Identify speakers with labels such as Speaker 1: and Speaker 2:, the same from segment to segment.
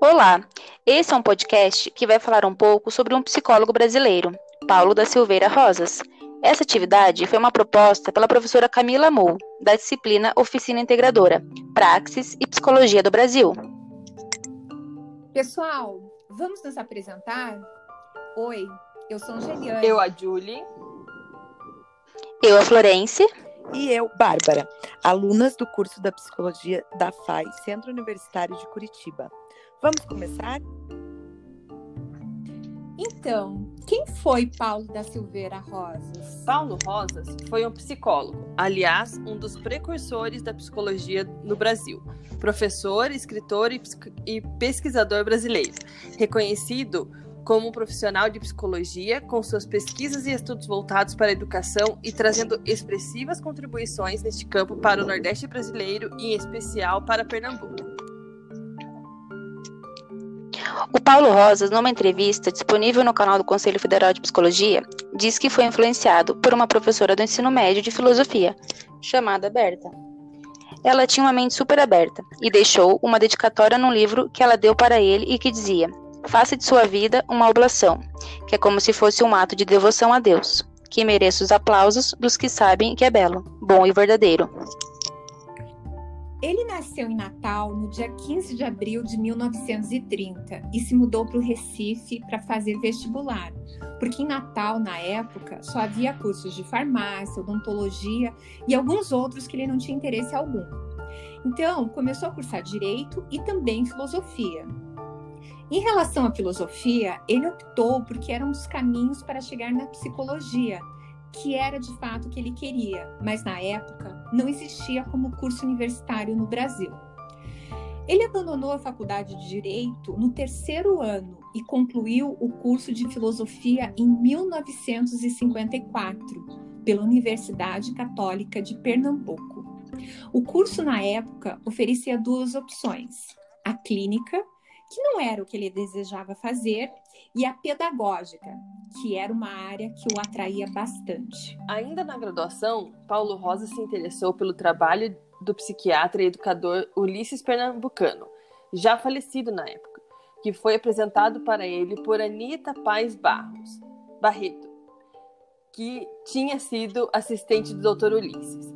Speaker 1: Olá, esse é um podcast que vai falar um pouco sobre um psicólogo brasileiro, Paulo da Silveira Rosas. Essa atividade foi uma proposta pela professora Camila Mou, da disciplina Oficina Integradora, Praxis e Psicologia do Brasil.
Speaker 2: Pessoal, vamos nos apresentar? Oi, eu sou Angeliane.
Speaker 3: Eu, a Julie.
Speaker 1: Eu, a Florence.
Speaker 4: E eu, Bárbara, alunas do curso da Psicologia da FAI, Centro Universitário de Curitiba. Vamos começar?
Speaker 2: Então, quem foi Paulo da Silveira Rosas?
Speaker 3: Paulo Rosas foi um psicólogo, aliás, um dos precursores da psicologia no Brasil. Professor, escritor e pesquisador brasileiro, reconhecido como profissional de psicologia, com suas pesquisas e estudos voltados para a educação e trazendo expressivas contribuições neste campo para o Nordeste brasileiro e, em especial, para Pernambuco.
Speaker 1: O Paulo Rosas, numa entrevista disponível no canal do Conselho Federal de Psicologia, diz que foi influenciado por uma professora do ensino médio de filosofia, chamada Berta. Ela tinha uma mente super aberta e deixou uma dedicatória num livro que ela deu para ele e que dizia: Faça de sua vida uma oblação, que é como se fosse um ato de devoção a Deus, que mereça os aplausos dos que sabem que é belo, bom e verdadeiro.
Speaker 2: Ele nasceu em Natal no dia 15 de abril de 1930 e se mudou para o Recife para fazer vestibular, porque em Natal, na época, só havia cursos de farmácia, odontologia e alguns outros que ele não tinha interesse algum. Então, começou a cursar direito e também filosofia. Em relação à filosofia, ele optou porque era um dos caminhos para chegar na psicologia que era de fato o que ele queria, mas na época não existia como curso universitário no Brasil. Ele abandonou a faculdade de Direito no terceiro ano e concluiu o curso de Filosofia em 1954 pela Universidade Católica de Pernambuco. O curso, na época, oferecia duas opções: a clínica, que não era o que ele desejava fazer, e a pedagógica, que era uma área que o atraía bastante.
Speaker 3: Ainda na graduação, Paulo Rosa se interessou pelo trabalho do psiquiatra e educador Ulisses Pernambucano, já falecido na época, que foi apresentado para ele por Anita Paz Barros Barreto, que tinha sido assistente do Dr. Ulisses.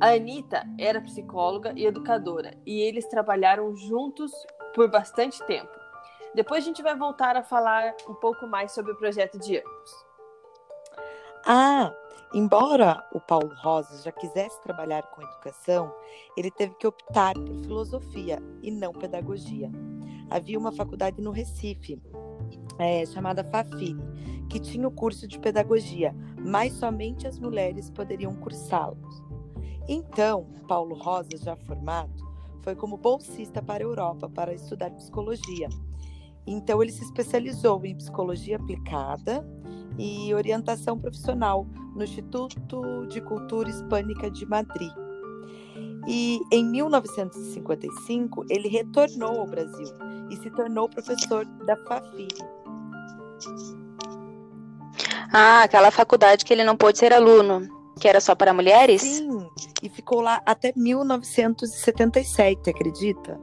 Speaker 3: A Anita era psicóloga e educadora, e eles trabalharam juntos por bastante tempo. Depois a gente vai voltar a falar um pouco mais sobre o projeto de ambos.
Speaker 4: Ah, embora o Paulo Rosas já quisesse trabalhar com educação, ele teve que optar por filosofia e não pedagogia. Havia uma faculdade no Recife, é, chamada Fafiri, que tinha o curso de pedagogia, mas somente as mulheres poderiam cursá-lo. Então, Paulo Rosas, já formado, foi como bolsista para a Europa para estudar psicologia então, ele se especializou em psicologia aplicada e orientação profissional no Instituto de Cultura Hispânica de Madrid. E em 1955, ele retornou ao Brasil e se tornou professor da FAFIR.
Speaker 1: Ah, aquela faculdade que ele não pôde ser aluno, que era só para mulheres?
Speaker 4: Sim, e ficou lá até 1977, acredita?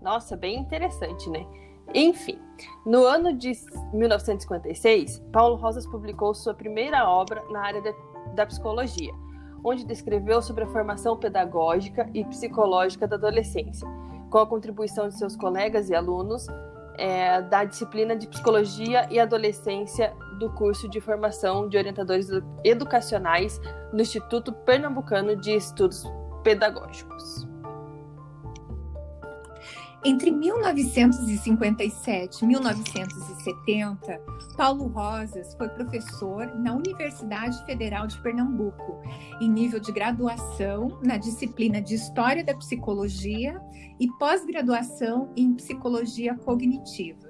Speaker 3: Nossa, bem interessante, né? Enfim, no ano de 1956, Paulo Rosas publicou sua primeira obra na área de, da psicologia, onde descreveu sobre a formação pedagógica e psicológica da adolescência, com a contribuição de seus colegas e alunos é, da disciplina de Psicologia e Adolescência do curso de formação de orientadores educacionais no Instituto Pernambucano de Estudos Pedagógicos.
Speaker 2: Entre 1957 e 1970, Paulo Rosas foi professor na Universidade Federal de Pernambuco, em nível de graduação na disciplina de História da Psicologia e pós-graduação em Psicologia Cognitiva.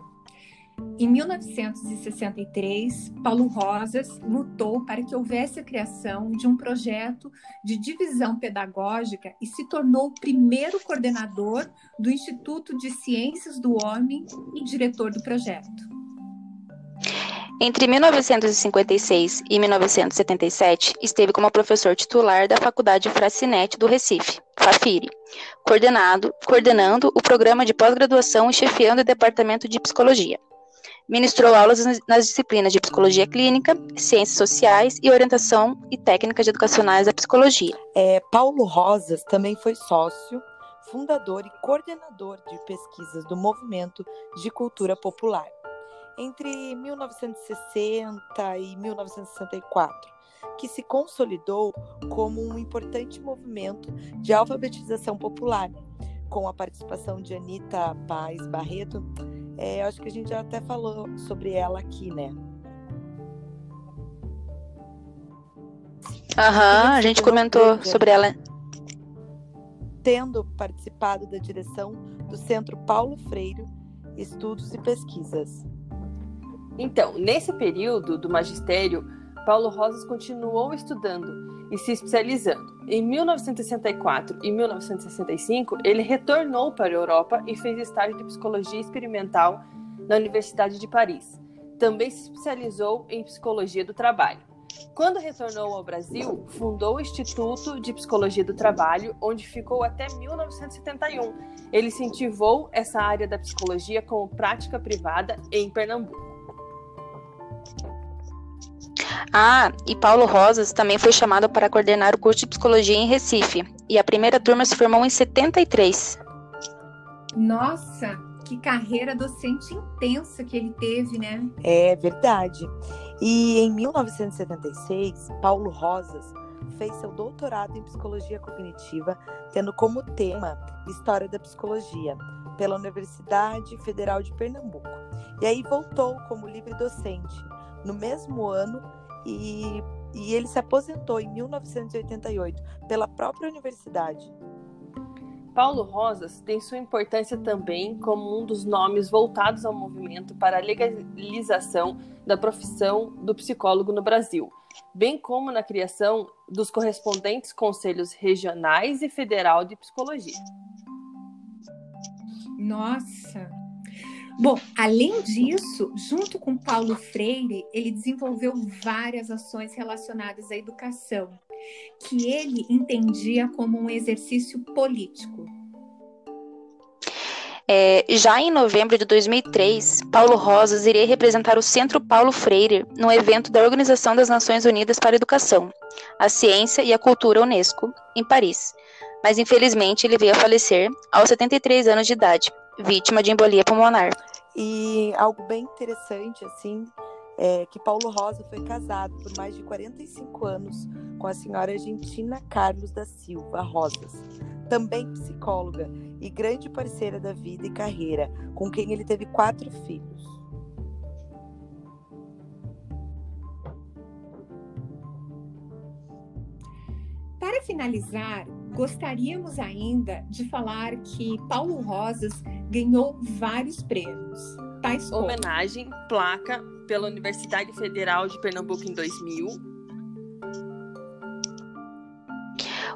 Speaker 2: Em 1963, Paulo Rosas lutou para que houvesse a criação de um projeto de divisão pedagógica e se tornou o primeiro coordenador do Instituto de Ciências do Homem e diretor do projeto.
Speaker 1: Entre 1956 e 1977, esteve como professor titular da Faculdade Fracinete do Recife, FAFIRE, coordenando o programa de pós-graduação e chefiando o departamento de psicologia. Ministrou aulas nas disciplinas de psicologia clínica, ciências sociais e orientação e técnicas educacionais da psicologia.
Speaker 4: É, Paulo Rosas também foi sócio, fundador e coordenador de pesquisas do Movimento de Cultura Popular entre 1960 e 1964, que se consolidou como um importante movimento de alfabetização popular, com a participação de Anita Paz Barreto. É, acho que a gente já até falou sobre ela aqui, né?
Speaker 1: Aham, a gente comentou sobre ela.
Speaker 4: Tendo participado da direção do Centro Paulo Freire, Estudos e Pesquisas.
Speaker 3: Então, nesse período do magistério, Paulo Rosas continuou estudando e se especializando. Em 1964 e 1965, ele retornou para a Europa e fez estágio de psicologia experimental na Universidade de Paris. Também se especializou em psicologia do trabalho. Quando retornou ao Brasil, fundou o Instituto de Psicologia do Trabalho, onde ficou até 1971. Ele incentivou essa área da psicologia como prática privada em Pernambuco.
Speaker 1: Ah, e Paulo Rosas também foi chamado para coordenar o curso de psicologia em Recife, e a primeira turma se formou em 73.
Speaker 2: Nossa, que carreira docente intensa que ele teve, né?
Speaker 4: É verdade. E em 1976, Paulo Rosas fez seu doutorado em psicologia cognitiva, tendo como tema História da Psicologia, pela Universidade Federal de Pernambuco. E aí voltou como livre docente. No mesmo ano, e, e ele se aposentou em 1988 pela própria universidade.
Speaker 3: Paulo Rosas tem sua importância também como um dos nomes voltados ao movimento para a legalização da profissão do psicólogo no Brasil, bem como na criação dos correspondentes conselhos regionais e federal de psicologia.
Speaker 2: Nossa, Bom, além disso, junto com Paulo Freire, ele desenvolveu várias ações relacionadas à educação, que ele entendia como um exercício político.
Speaker 1: É, já em novembro de 2003, Paulo Rosas iria representar o Centro Paulo Freire no evento da Organização das Nações Unidas para a Educação, a Ciência e a Cultura Unesco, em Paris. Mas infelizmente ele veio a falecer aos 73 anos de idade, vítima de embolia pulmonar.
Speaker 4: E algo bem interessante, assim, é que Paulo Rosa foi casado por mais de 45 anos com a senhora Argentina Carlos da Silva Rosas, também psicóloga e grande parceira da vida e carreira, com quem ele teve quatro filhos.
Speaker 2: Para finalizar, gostaríamos ainda de falar que Paulo Rosas ganhou vários prêmios. Tais
Speaker 3: como... Homenagem, placa pela Universidade Federal de Pernambuco em 2000.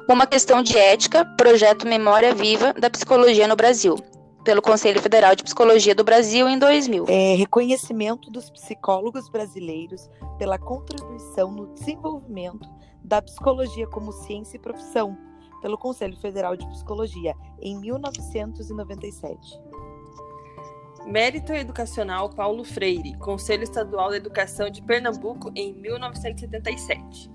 Speaker 1: Uma questão de ética, projeto Memória Viva da Psicologia no Brasil, pelo Conselho Federal de Psicologia do Brasil em 2000.
Speaker 4: É, reconhecimento dos psicólogos brasileiros pela contribuição no desenvolvimento da psicologia como ciência e profissão, pelo Conselho Federal de Psicologia, em 1997.
Speaker 3: Mérito Educacional Paulo Freire, Conselho Estadual da Educação de Pernambuco, em 1977.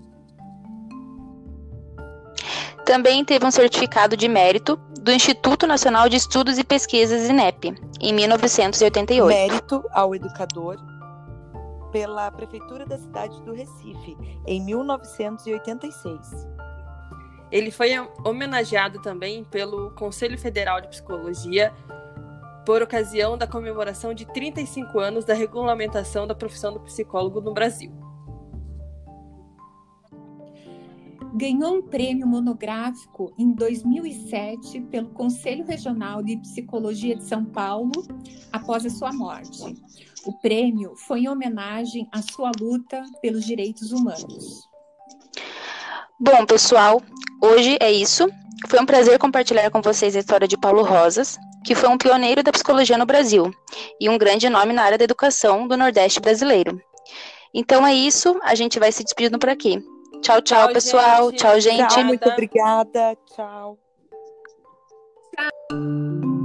Speaker 1: Também teve um certificado de mérito do Instituto Nacional de Estudos e Pesquisas INEP, em 1988.
Speaker 4: Mérito ao educador pela Prefeitura da cidade do Recife, em 1986.
Speaker 3: Ele foi homenageado também pelo Conselho Federal de Psicologia por ocasião da comemoração de 35 anos da regulamentação da profissão do psicólogo no Brasil.
Speaker 2: Ganhou um prêmio monográfico em 2007 pelo Conselho Regional de Psicologia de São Paulo após a sua morte. O prêmio foi em homenagem à sua luta pelos direitos humanos.
Speaker 1: Bom, pessoal, hoje é isso. Foi um prazer compartilhar com vocês a história de Paulo Rosas, que foi um pioneiro da psicologia no Brasil e um grande nome na área da educação do Nordeste brasileiro. Então é isso, a gente vai se despedindo por aqui. Tchau, tchau,
Speaker 3: Tchau,
Speaker 1: pessoal.
Speaker 3: gente.
Speaker 1: Tchau, gente.
Speaker 4: Tchau, muito
Speaker 3: Obrigada.
Speaker 4: obrigada. Tchau.
Speaker 2: Tchau.